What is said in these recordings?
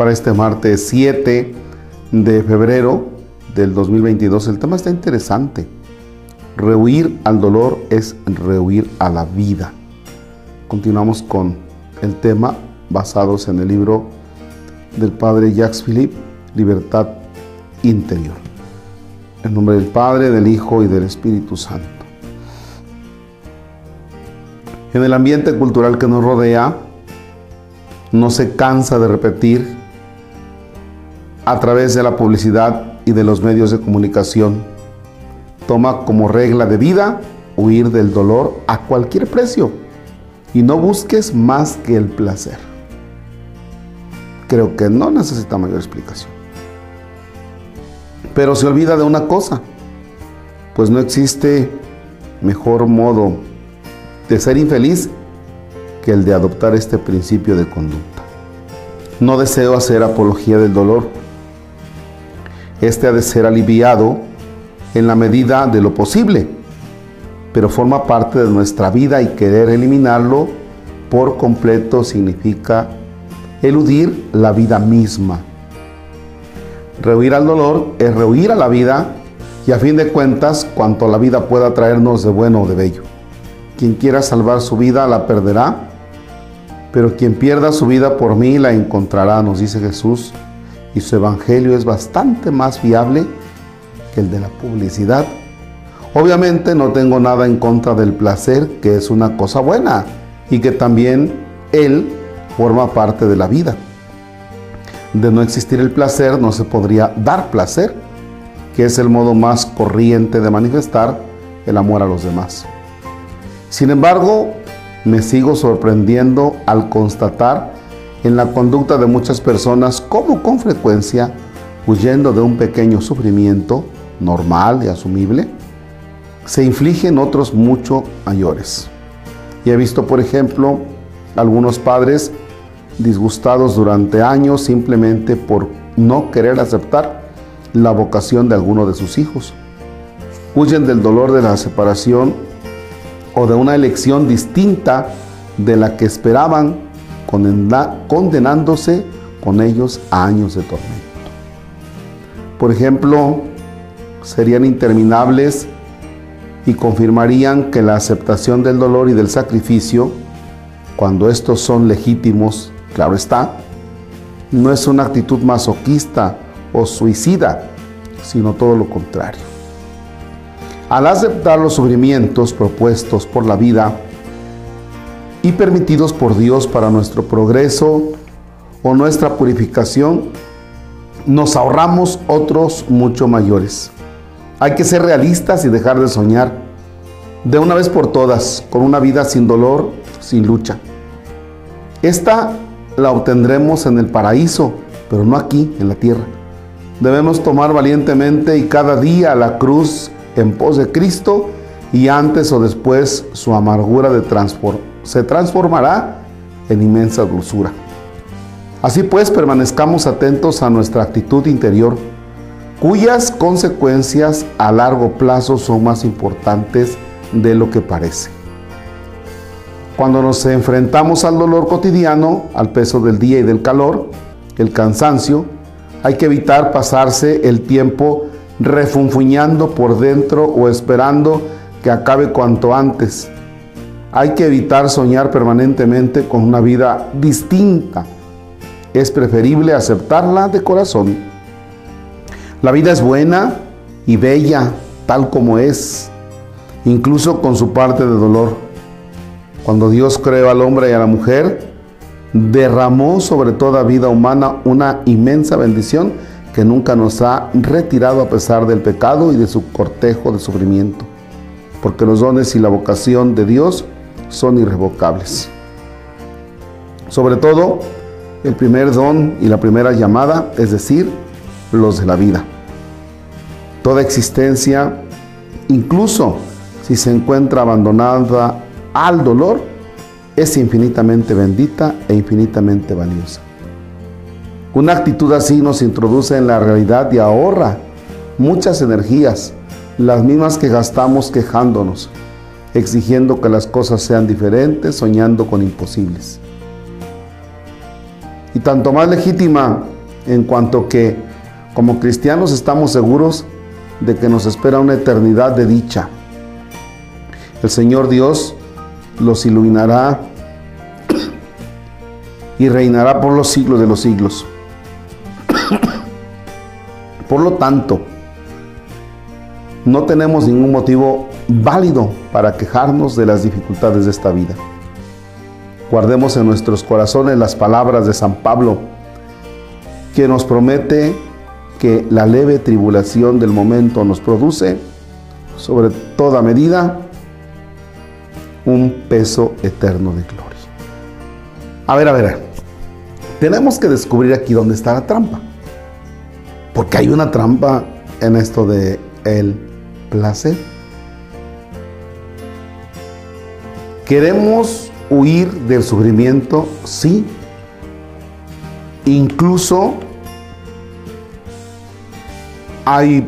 para este martes 7 de febrero del 2022. El tema está interesante. Rehuir al dolor es rehuir a la vida. Continuamos con el tema basados en el libro del padre Jacques Philippe, Libertad Interior. En nombre del Padre, del Hijo y del Espíritu Santo. En el ambiente cultural que nos rodea, no se cansa de repetir a través de la publicidad y de los medios de comunicación. Toma como regla de vida huir del dolor a cualquier precio y no busques más que el placer. Creo que no necesita mayor explicación. Pero se olvida de una cosa, pues no existe mejor modo de ser infeliz que el de adoptar este principio de conducta. No deseo hacer apología del dolor. Este ha de ser aliviado en la medida de lo posible, pero forma parte de nuestra vida y querer eliminarlo por completo significa eludir la vida misma. Rehuir al dolor es rehuir a la vida y a fin de cuentas cuanto la vida pueda traernos de bueno o de bello. Quien quiera salvar su vida la perderá, pero quien pierda su vida por mí la encontrará, nos dice Jesús, y su evangelio es bastante más viable que el de la publicidad. Obviamente no tengo nada en contra del placer, que es una cosa buena y que también él forma parte de la vida. De no existir el placer no se podría dar placer, que es el modo más corriente de manifestar el amor a los demás. Sin embargo, me sigo sorprendiendo al constatar en la conducta de muchas personas cómo con frecuencia, huyendo de un pequeño sufrimiento normal y asumible, se infligen otros mucho mayores. Y he visto, por ejemplo, algunos padres disgustados durante años simplemente por no querer aceptar la vocación de alguno de sus hijos. Huyen del dolor de la separación o de una elección distinta de la que esperaban, condenándose con ellos a años de tormento. Por ejemplo, serían interminables y confirmarían que la aceptación del dolor y del sacrificio, cuando estos son legítimos, claro está, no es una actitud masoquista o suicida, sino todo lo contrario. Al aceptar los sufrimientos propuestos por la vida y permitidos por Dios para nuestro progreso o nuestra purificación, nos ahorramos otros mucho mayores. Hay que ser realistas y dejar de soñar de una vez por todas con una vida sin dolor, sin lucha. Esta la obtendremos en el paraíso, pero no aquí, en la tierra. Debemos tomar valientemente y cada día la cruz en pos de Cristo y antes o después su amargura de se transformará en inmensa dulzura. Así pues, permanezcamos atentos a nuestra actitud interior, cuyas consecuencias a largo plazo son más importantes de lo que parece. Cuando nos enfrentamos al dolor cotidiano, al peso del día y del calor, el cansancio, hay que evitar pasarse el tiempo refunfuñando por dentro o esperando que acabe cuanto antes. Hay que evitar soñar permanentemente con una vida distinta. Es preferible aceptarla de corazón. La vida es buena y bella tal como es, incluso con su parte de dolor. Cuando Dios creó al hombre y a la mujer, derramó sobre toda vida humana una inmensa bendición que nunca nos ha retirado a pesar del pecado y de su cortejo de sufrimiento, porque los dones y la vocación de Dios son irrevocables. Sobre todo, el primer don y la primera llamada, es decir, los de la vida. Toda existencia, incluso si se encuentra abandonada al dolor, es infinitamente bendita e infinitamente valiosa. Una actitud así nos introduce en la realidad y ahorra muchas energías, las mismas que gastamos quejándonos, exigiendo que las cosas sean diferentes, soñando con imposibles. y tanto más legítima en cuanto que como cristianos estamos seguros de que nos espera una eternidad de dicha. El Señor Dios los iluminará y reinará por los siglos de los siglos. Por lo tanto, no tenemos ningún motivo válido para quejarnos de las dificultades de esta vida. Guardemos en nuestros corazones las palabras de San Pablo, que nos promete que la leve tribulación del momento nos produce, sobre toda medida, un peso eterno de gloria. A ver, a ver, tenemos que descubrir aquí dónde está la trampa. Porque hay una trampa en esto de el placer. Queremos huir del sufrimiento, sí. Incluso hay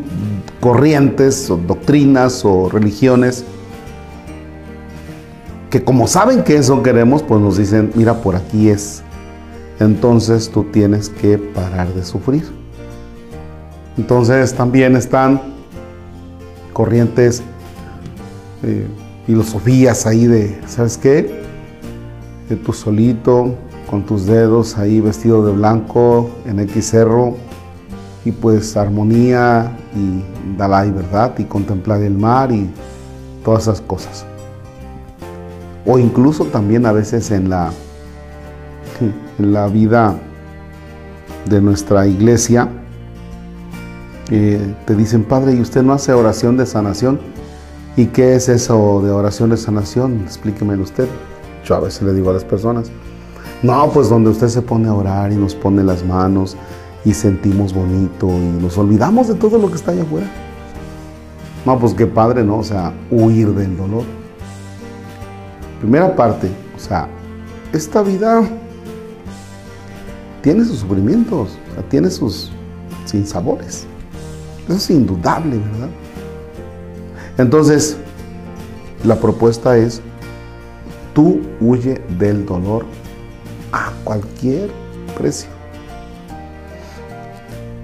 corrientes o doctrinas o religiones que como saben que eso queremos, pues nos dicen, mira, por aquí es. Entonces tú tienes que parar de sufrir. Entonces también están corrientes, eh, filosofías ahí de, ¿sabes qué? Tú solito, con tus dedos ahí vestido de blanco en X cerro, y pues armonía y Dalai, ¿verdad? Y contemplar el mar y todas esas cosas. O incluso también a veces en la, en la vida de nuestra iglesia, eh, te dicen, Padre, ¿y usted no hace oración de sanación? ¿Y qué es eso de oración de sanación? Explíquemelo usted. Yo a veces le digo a las personas, no, pues donde usted se pone a orar y nos pone las manos y sentimos bonito y nos olvidamos de todo lo que está allá afuera. No, pues qué padre, ¿no? O sea, huir del dolor. Primera parte, o sea, esta vida tiene sus sufrimientos, tiene sus sinsabores. Eso es indudable, ¿verdad? Entonces, la propuesta es, tú huye del dolor a cualquier precio.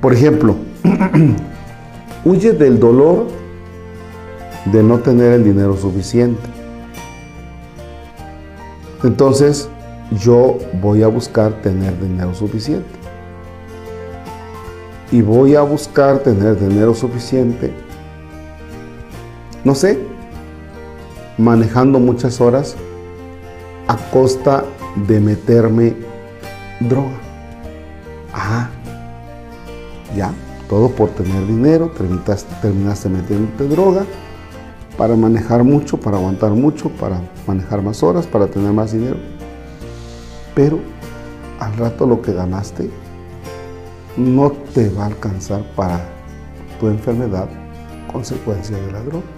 Por ejemplo, huye del dolor de no tener el dinero suficiente. Entonces, yo voy a buscar tener dinero suficiente. Y voy a buscar tener dinero suficiente, no sé, manejando muchas horas a costa de meterme droga. Ajá, ya, todo por tener dinero, terminaste, terminaste droga para manejar mucho, para aguantar mucho, para manejar más horas, para tener más dinero. Pero al rato lo que ganaste no te va a alcanzar para tu enfermedad consecuencia de la droga.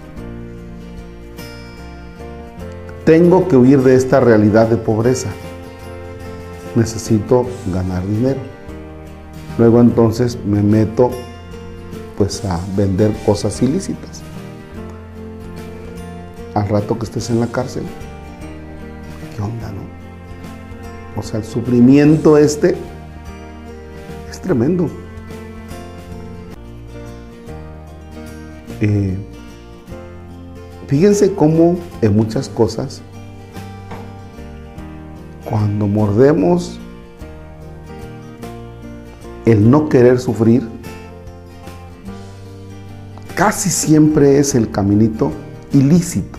Tengo que huir de esta realidad de pobreza. Necesito ganar dinero. Luego entonces me meto pues a vender cosas ilícitas. Al rato que estés en la cárcel, ¿qué onda, no? O sea, el sufrimiento este es tremendo. Eh, fíjense cómo en muchas cosas, cuando mordemos el no querer sufrir, casi siempre es el caminito ilícito.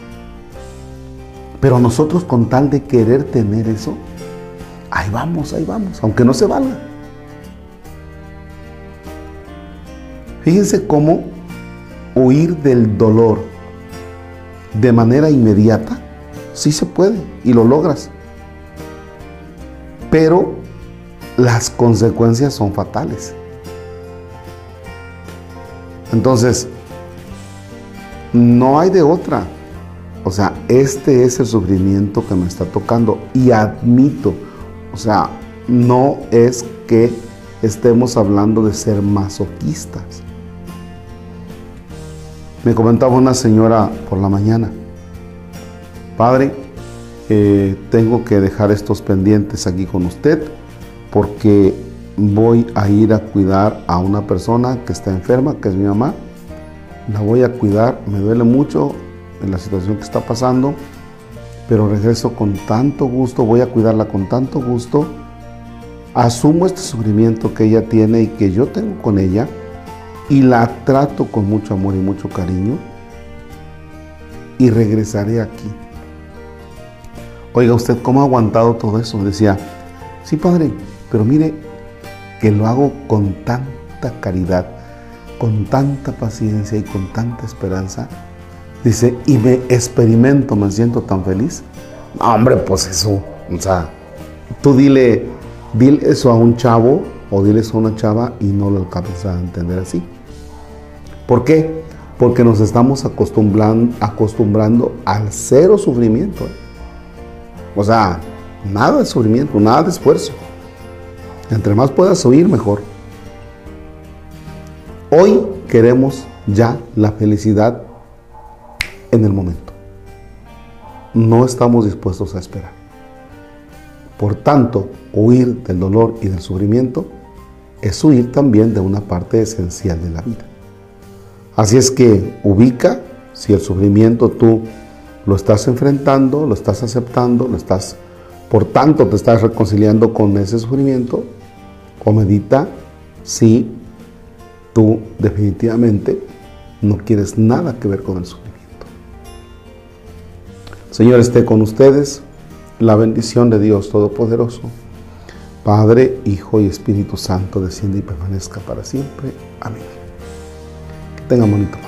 Pero nosotros con tal de querer tener eso, ahí vamos, ahí vamos, aunque no se valga. Fíjense cómo huir del dolor de manera inmediata, sí se puede y lo logras. Pero las consecuencias son fatales. Entonces, no hay de otra. O sea, este es el sufrimiento que me está tocando y admito, o sea, no es que estemos hablando de ser masoquistas. Me comentaba una señora por la mañana, padre, eh, tengo que dejar estos pendientes aquí con usted porque voy a ir a cuidar a una persona que está enferma, que es mi mamá. La voy a cuidar, me duele mucho en la situación que está pasando, pero regreso con tanto gusto, voy a cuidarla con tanto gusto. Asumo este sufrimiento que ella tiene y que yo tengo con ella y la trato con mucho amor y mucho cariño y regresaré aquí. Oiga, ¿usted cómo ha aguantado todo eso? Decía, sí, padre, pero mire que lo hago con tanta caridad, con tanta paciencia y con tanta esperanza. Dice, y me experimento, me siento tan feliz. hombre, pues eso, o sea, tú dile, dile eso a un chavo o dile eso a una chava y no lo alcanzas a entender así. ¿Por qué? Porque nos estamos acostumbrando, acostumbrando al cero sufrimiento. ¿eh? O sea, nada de sufrimiento, nada de esfuerzo. Entre más puedas oír, mejor. Hoy queremos ya la felicidad en el momento. No estamos dispuestos a esperar. Por tanto, huir del dolor y del sufrimiento es huir también de una parte esencial de la vida. Así es que ubica si el sufrimiento tú lo estás enfrentando, lo estás aceptando, lo estás, por tanto te estás reconciliando con ese sufrimiento, o medita si tú definitivamente no quieres nada que ver con el sufrimiento. Señor esté con ustedes, la bendición de Dios Todopoderoso, Padre, Hijo y Espíritu Santo, desciende y permanezca para siempre. Amén. Que tengan bonito